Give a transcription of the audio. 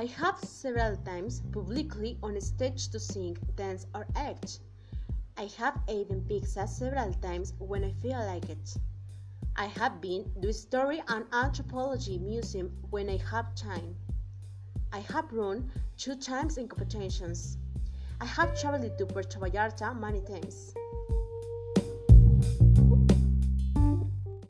I have several times publicly on stage to sing, dance, or act. I have eaten pizza several times when I feel like it. I have been to History and Anthropology Museum when I have time. I have run two times in competitions. I have traveled to Puerto Vallarta many times.